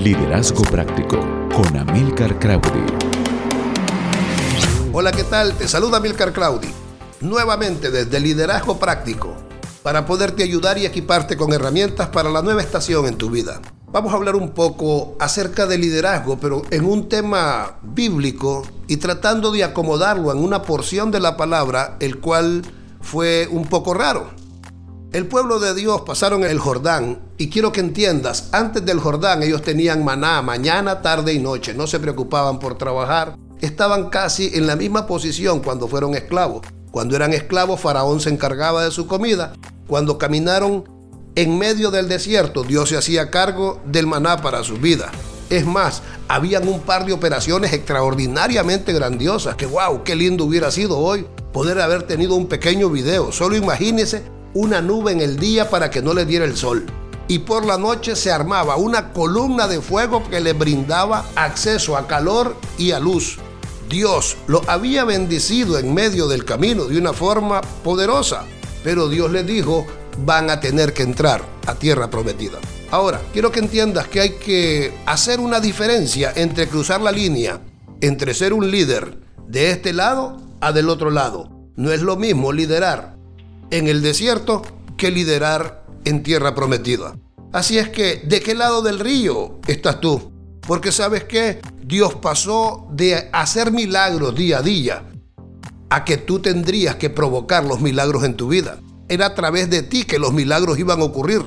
Liderazgo Práctico con Amilcar Crowdy. Hola, ¿qué tal? Te saluda Amilcar Crowdy. Nuevamente desde Liderazgo Práctico para poderte ayudar y equiparte con herramientas para la nueva estación en tu vida. Vamos a hablar un poco acerca de liderazgo, pero en un tema bíblico y tratando de acomodarlo en una porción de la palabra, el cual fue un poco raro. El pueblo de Dios pasaron el Jordán y quiero que entiendas, antes del Jordán ellos tenían maná mañana, tarde y noche, no se preocupaban por trabajar, estaban casi en la misma posición cuando fueron esclavos. Cuando eran esclavos, Faraón se encargaba de su comida. Cuando caminaron en medio del desierto, Dios se hacía cargo del maná para su vida. Es más, habían un par de operaciones extraordinariamente grandiosas que wow, qué lindo hubiera sido hoy poder haber tenido un pequeño video. Solo imagínese una nube en el día para que no le diera el sol. Y por la noche se armaba una columna de fuego que le brindaba acceso a calor y a luz. Dios lo había bendecido en medio del camino de una forma poderosa, pero Dios le dijo, van a tener que entrar a tierra prometida. Ahora, quiero que entiendas que hay que hacer una diferencia entre cruzar la línea, entre ser un líder de este lado a del otro lado. No es lo mismo liderar en el desierto que liderar en tierra prometida. Así es que, ¿de qué lado del río estás tú? Porque sabes que Dios pasó de hacer milagros día a día a que tú tendrías que provocar los milagros en tu vida. Era a través de ti que los milagros iban a ocurrir.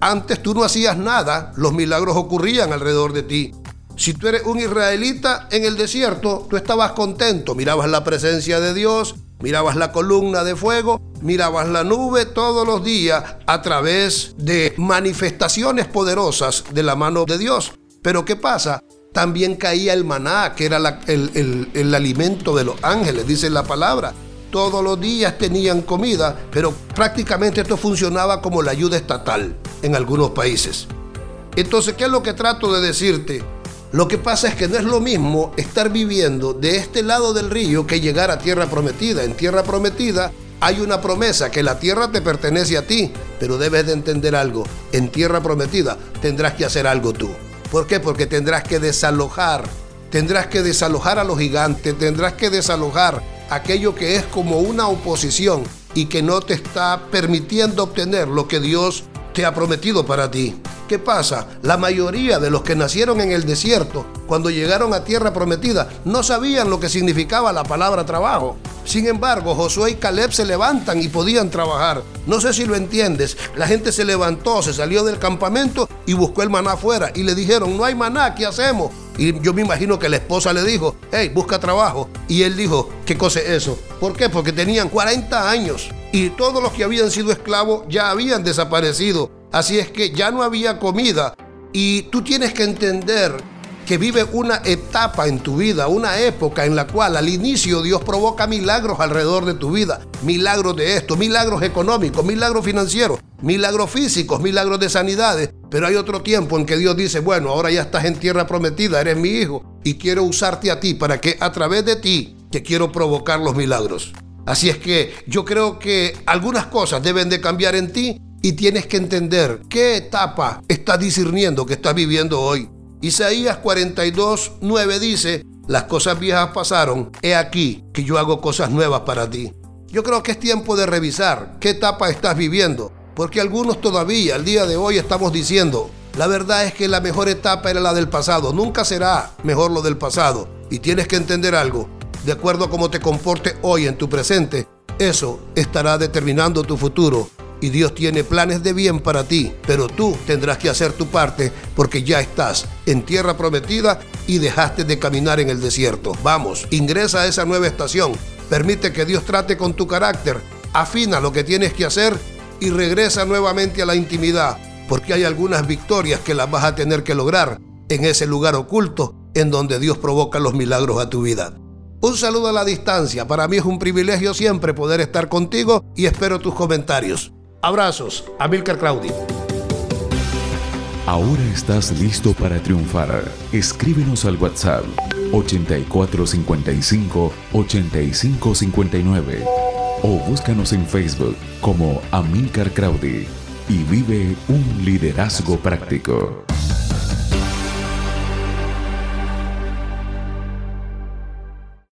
Antes tú no hacías nada, los milagros ocurrían alrededor de ti. Si tú eres un israelita en el desierto, tú estabas contento, mirabas la presencia de Dios, mirabas la columna de fuego, mirabas la nube todos los días a través de manifestaciones poderosas de la mano de Dios. Pero ¿qué pasa? También caía el maná, que era el, el alimento de los ángeles, dice la palabra. Todos los días tenían comida, pero prácticamente esto funcionaba como la ayuda estatal en algunos países. Entonces, ¿qué es lo que trato de decirte? Lo que pasa es que no es lo mismo estar viviendo de este lado del río que llegar a tierra prometida. En tierra prometida hay una promesa que la tierra te pertenece a ti, pero debes de entender algo. En tierra prometida tendrás que hacer algo tú. ¿Por qué? Porque tendrás que desalojar, tendrás que desalojar a los gigantes, tendrás que desalojar aquello que es como una oposición y que no te está permitiendo obtener lo que Dios te ha prometido para ti. ¿Qué pasa? La mayoría de los que nacieron en el desierto, cuando llegaron a tierra prometida, no sabían lo que significaba la palabra trabajo. Sin embargo, Josué y Caleb se levantan y podían trabajar. No sé si lo entiendes. La gente se levantó, se salió del campamento y buscó el maná afuera. Y le dijeron, no hay maná, ¿qué hacemos? Y yo me imagino que la esposa le dijo, hey, busca trabajo. Y él dijo, ¿qué cosa es eso? ¿Por qué? Porque tenían 40 años y todos los que habían sido esclavos ya habían desaparecido. Así es que ya no había comida. Y tú tienes que entender que vive una etapa en tu vida, una época en la cual al inicio Dios provoca milagros alrededor de tu vida, milagros de esto, milagros económicos, milagros financieros, milagros físicos, milagros de sanidades, pero hay otro tiempo en que Dios dice, bueno, ahora ya estás en tierra prometida, eres mi hijo y quiero usarte a ti para que a través de ti te quiero provocar los milagros. Así es que yo creo que algunas cosas deben de cambiar en ti y tienes que entender qué etapa estás discerniendo que estás viviendo hoy. Isaías 42, 9 dice, las cosas viejas pasaron, he aquí que yo hago cosas nuevas para ti. Yo creo que es tiempo de revisar qué etapa estás viviendo, porque algunos todavía al día de hoy estamos diciendo, la verdad es que la mejor etapa era la del pasado, nunca será mejor lo del pasado. Y tienes que entender algo, de acuerdo a cómo te comporte hoy en tu presente, eso estará determinando tu futuro y Dios tiene planes de bien para ti, pero tú tendrás que hacer tu parte porque ya estás en tierra prometida y dejaste de caminar en el desierto. Vamos, ingresa a esa nueva estación, permite que Dios trate con tu carácter, afina lo que tienes que hacer y regresa nuevamente a la intimidad, porque hay algunas victorias que las vas a tener que lograr en ese lugar oculto en donde Dios provoca los milagros a tu vida. Un saludo a la distancia, para mí es un privilegio siempre poder estar contigo y espero tus comentarios. Abrazos, Amilcar Claudi. Ahora estás listo para triunfar. Escríbenos al WhatsApp 8455 8559 o búscanos en Facebook como Amilcar Crowdy y vive un liderazgo práctico.